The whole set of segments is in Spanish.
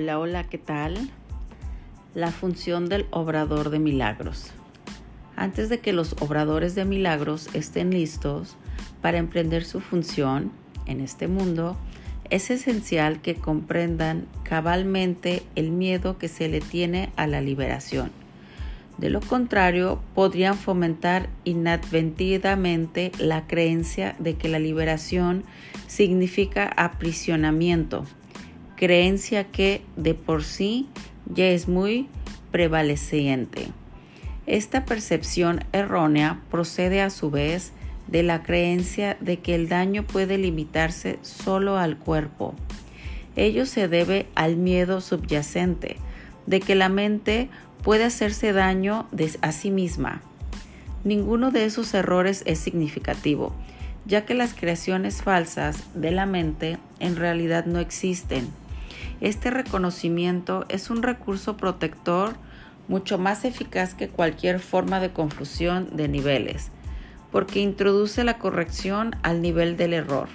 Hola, hola, ¿qué tal? La función del obrador de milagros. Antes de que los obradores de milagros estén listos para emprender su función en este mundo, es esencial que comprendan cabalmente el miedo que se le tiene a la liberación. De lo contrario, podrían fomentar inadvertidamente la creencia de que la liberación significa aprisionamiento, creencia que de por sí ya es muy prevaleciente. Esta percepción errónea procede a su vez de la creencia de que el daño puede limitarse solo al cuerpo. Ello se debe al miedo subyacente de que la mente puede hacerse daño a sí misma. Ninguno de esos errores es significativo, ya que las creaciones falsas de la mente en realidad no existen. Este reconocimiento es un recurso protector mucho más eficaz que cualquier forma de confusión de niveles, porque introduce la corrección al nivel del error.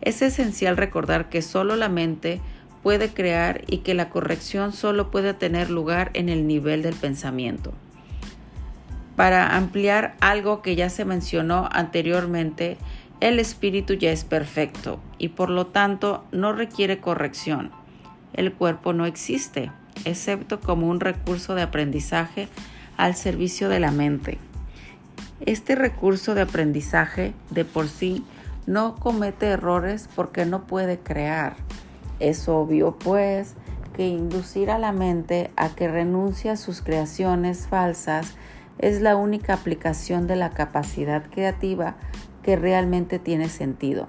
Es esencial recordar que solo la mente puede crear y que la corrección solo puede tener lugar en el nivel del pensamiento. Para ampliar algo que ya se mencionó anteriormente, el espíritu ya es perfecto y por lo tanto no requiere corrección. El cuerpo no existe, excepto como un recurso de aprendizaje al servicio de la mente. Este recurso de aprendizaje de por sí no comete errores porque no puede crear. Es obvio, pues, que inducir a la mente a que renuncie a sus creaciones falsas es la única aplicación de la capacidad creativa que realmente tiene sentido.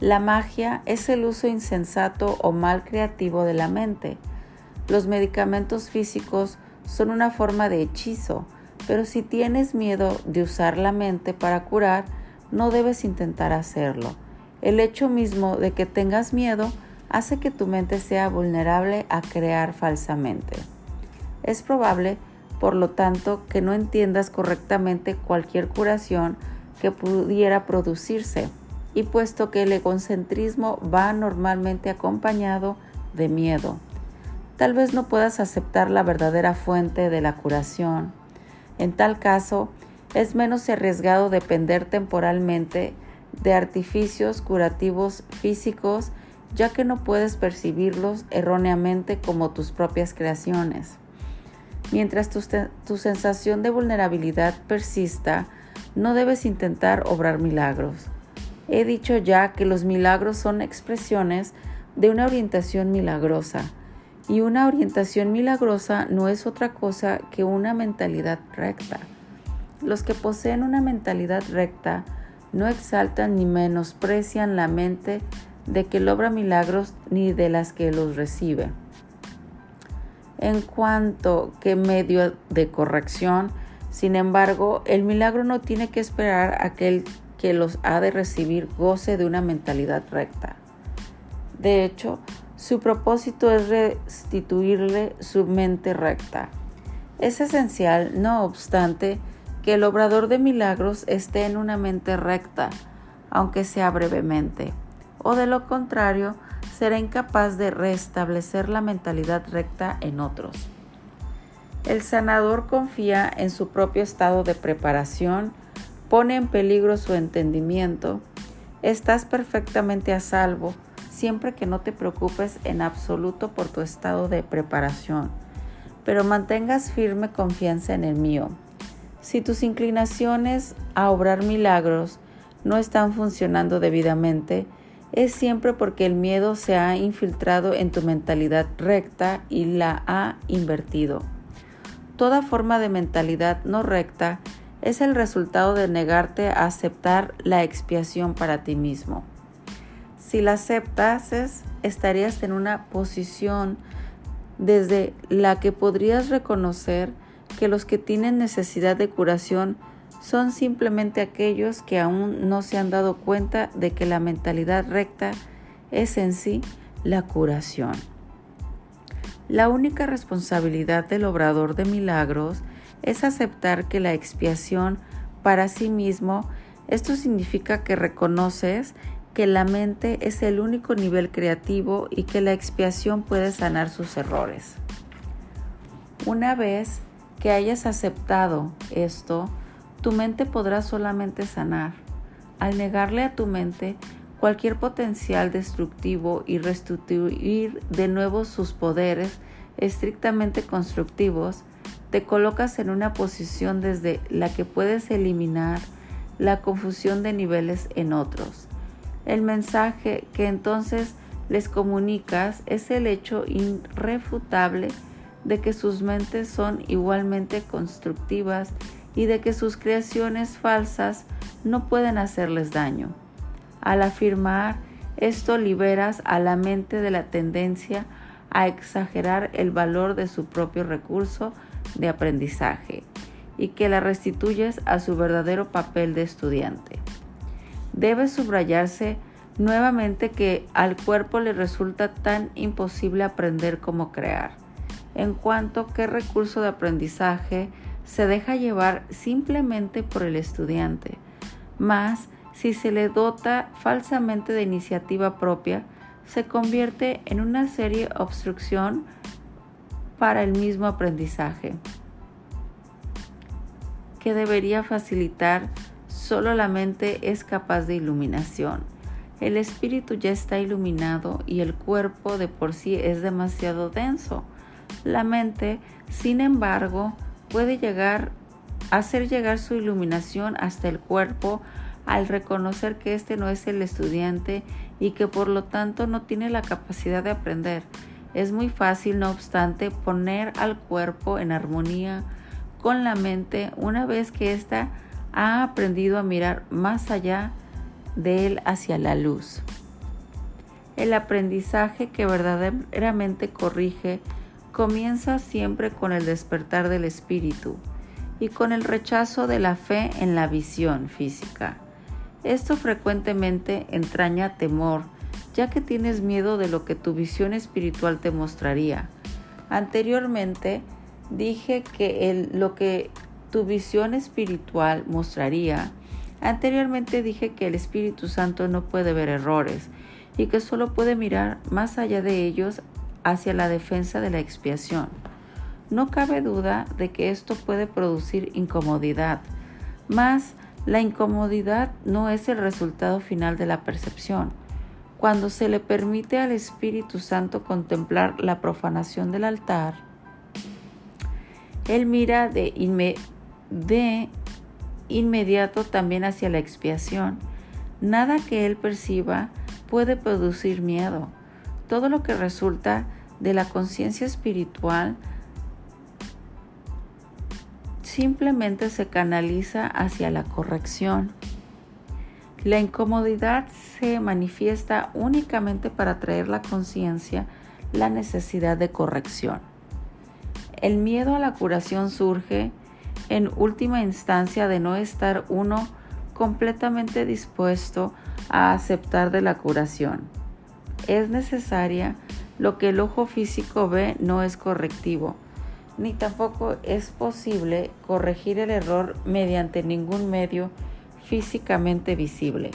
La magia es el uso insensato o mal creativo de la mente. Los medicamentos físicos son una forma de hechizo, pero si tienes miedo de usar la mente para curar, no debes intentar hacerlo. El hecho mismo de que tengas miedo hace que tu mente sea vulnerable a crear falsamente. Es probable, por lo tanto, que no entiendas correctamente cualquier curación que pudiera producirse, y puesto que el egocentrismo va normalmente acompañado de miedo, tal vez no puedas aceptar la verdadera fuente de la curación. En tal caso, es menos arriesgado depender temporalmente de artificios curativos físicos ya que no puedes percibirlos erróneamente como tus propias creaciones. Mientras tu, sensación de vulnerabilidad persista, no debes intentar obrar milagros. He dicho ya que los milagros son expresiones de una orientación milagrosa, y una orientación milagrosa no es otra cosa que una mentalidad recta. Los que poseen una mentalidad recta no exaltan ni menosprecian la mente de que logra milagros ni de las que los recibe. En cuanto que medio de corrección, sin embargo, el milagro no tiene que esperar a que el que los ha de recibir goce de una mentalidad recta. De hecho, su propósito es restituirle su mente recta. Es esencial, no obstante, que el obrador de milagros esté en una mente recta, aunque sea brevemente o de lo contrario será incapaz de restablecer la mentalidad recta en otros. El sanador confía en su propio estado de preparación, pone en peligro su entendimiento, estás perfectamente a salvo siempre que no te preocupes en absoluto por tu estado de preparación, pero mantengas firme confianza en el mío. Si tus inclinaciones a obrar milagros no están funcionando debidamente, es siempre porque el miedo se ha infiltrado en tu mentalidad recta y la ha invertido. Toda forma de mentalidad no recta es el resultado de negarte a aceptar la expiación para ti mismo. Si la aceptases, estarías en una posición desde la que podrías reconocer que los que tienen necesidad de curación son simplemente aquellos que aún no se han dado cuenta de que la mentalidad recta es en sí la curación. La única responsabilidad del obrador de milagros es aceptar que la expiación para sí mismo, esto significa que reconoces que la mente es el único nivel creativo y que la expiación puede sanar sus errores. Una vez que hayas aceptado esto, tu mente podrá solamente sanar. Al negarle a tu mente cualquier potencial destructivo y restituir de nuevo sus poderes estrictamente constructivos, te colocas en una posición desde la que puedes eliminar la confusión de niveles en otros. El mensaje que entonces les comunicas es el hecho irrefutable de que sus mentes son igualmente constructivas y de que sus creaciones falsas no pueden hacerles daño. Al afirmar esto liberas a la mente de la tendencia a exagerar el valor de su propio recurso de aprendizaje y que la restituyes a su verdadero papel de estudiante. Debe subrayarse nuevamente que al cuerpo le resulta tan imposible aprender como crear, en cuanto que recurso de aprendizaje se deja llevar simplemente por el estudiante, más si se le dota falsamente de iniciativa propia, se convierte en una serie obstrucción para el mismo aprendizaje, que debería facilitar solo la mente es capaz de iluminación. El espíritu ya está iluminado y el cuerpo de por sí es demasiado denso. La mente, sin embargo, puede llegar hacer llegar su iluminación hasta el cuerpo al reconocer que este no es el estudiante y que por lo tanto no tiene la capacidad de aprender. Es muy fácil, no obstante, poner al cuerpo en armonía con la mente una vez que ésta ha aprendido a mirar más allá de él hacia la luz. El aprendizaje que verdaderamente corrige comienza siempre con el despertar del espíritu y con el rechazo de la fe en la visión física. Esto frecuentemente entraña temor, ya que tienes miedo de lo que tu visión espiritual te mostraría. Anteriormente dije que lo que tu visión espiritual mostraría, anteriormente dije que el Espíritu Santo no puede ver errores y que solo puede mirar más allá de ellos hacia la defensa de la expiación. No cabe duda de que esto puede producir incomodidad, mas la incomodidad no es el resultado final de la percepción. Cuando se le permite al Espíritu Santo contemplar la profanación del altar, Él mira de, inmediato también hacia la expiación. Nada que Él perciba puede producir miedo. Todo lo que resulta de la conciencia espiritual simplemente se canaliza hacia la corrección. La incomodidad se manifiesta únicamente para traer la conciencia la necesidad de corrección. El miedo a la curación surge en última instancia de no estar uno completamente dispuesto a aceptar de la curación. Es necesaria, lo que el ojo físico ve no es correctivo, ni tampoco es posible corregir el error mediante ningún medio físicamente visible.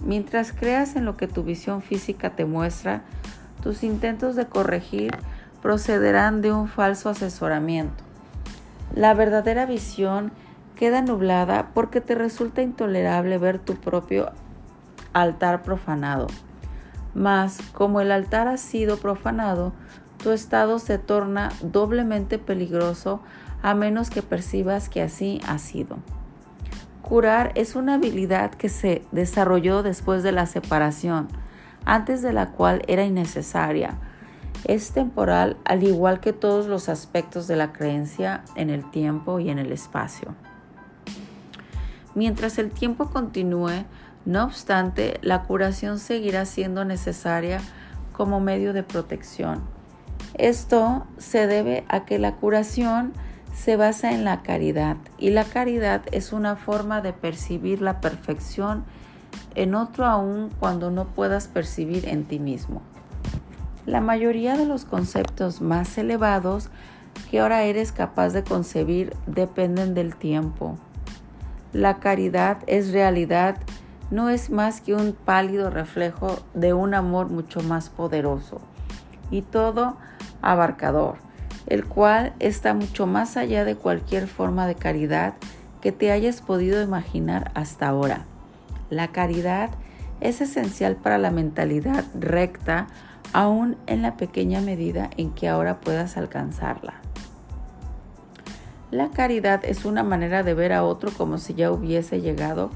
Mientras creas en lo que tu visión física te muestra, tus intentos de corregir procederán de un falso asesoramiento. La verdadera visión queda nublada porque te resulta intolerable ver tu propio altar profanado. Mas, como el altar ha sido profanado, tu estado se torna doblemente peligroso a menos que percibas que así ha sido. Curar es una habilidad que se desarrolló después de la separación, antes de la cual era innecesaria. Es temporal al igual que todos los aspectos de la creencia en el tiempo y en el espacio. Mientras el tiempo continúe, no obstante, la curación seguirá siendo necesaria como medio de protección esto se debe a que la curación se basa en la caridad y la caridad es una forma de percibir la perfección en otro aún cuando no puedas percibir en ti mismo. La mayoría de los conceptos más elevados que ahora eres capaz de concebir dependen del tiempo. La caridad es realidad no es más que un pálido reflejo de un amor mucho más poderoso y todo abarcador, el cual está mucho más allá de cualquier forma de caridad que te hayas podido imaginar hasta ahora. La caridad es esencial para la mentalidad recta, aún en la pequeña medida en que ahora puedas alcanzarla. La caridad es una manera de ver a otro como si ya hubiese llegado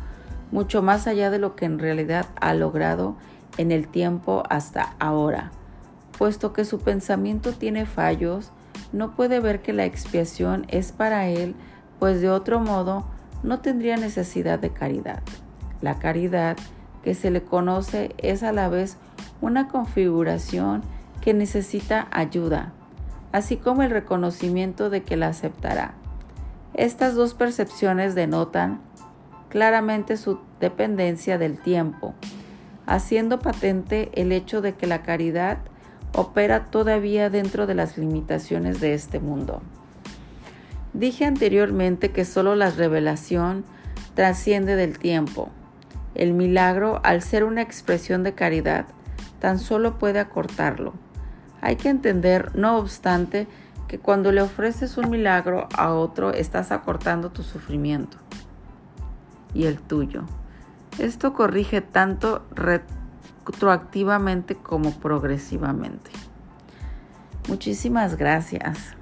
mucho más allá de lo que en realidad ha logrado en el tiempo hasta ahora. Puesto que su pensamiento tiene fallos, no puede ver que la expiación es para él, pues de otro modo no tendría necesidad de caridad. La caridad que se le conoce es a la vez una configuración que necesita ayuda, así como el reconocimiento de que la aceptará. Estas dos percepciones denotan claramente su dependencia del tiempo, haciendo patente el hecho de que la caridad opera todavía dentro de las limitaciones de este mundo. Dije anteriormente que solo la revelación trasciende del tiempo. El milagro, al ser una expresión de caridad, tan solo puede acortarlo. Hay que entender, no obstante, que cuando le ofreces un milagro a otro estás acortando tu sufrimiento y el tuyo. Esto corrige tanto retroactivamente como progresivamente. Muchísimas gracias.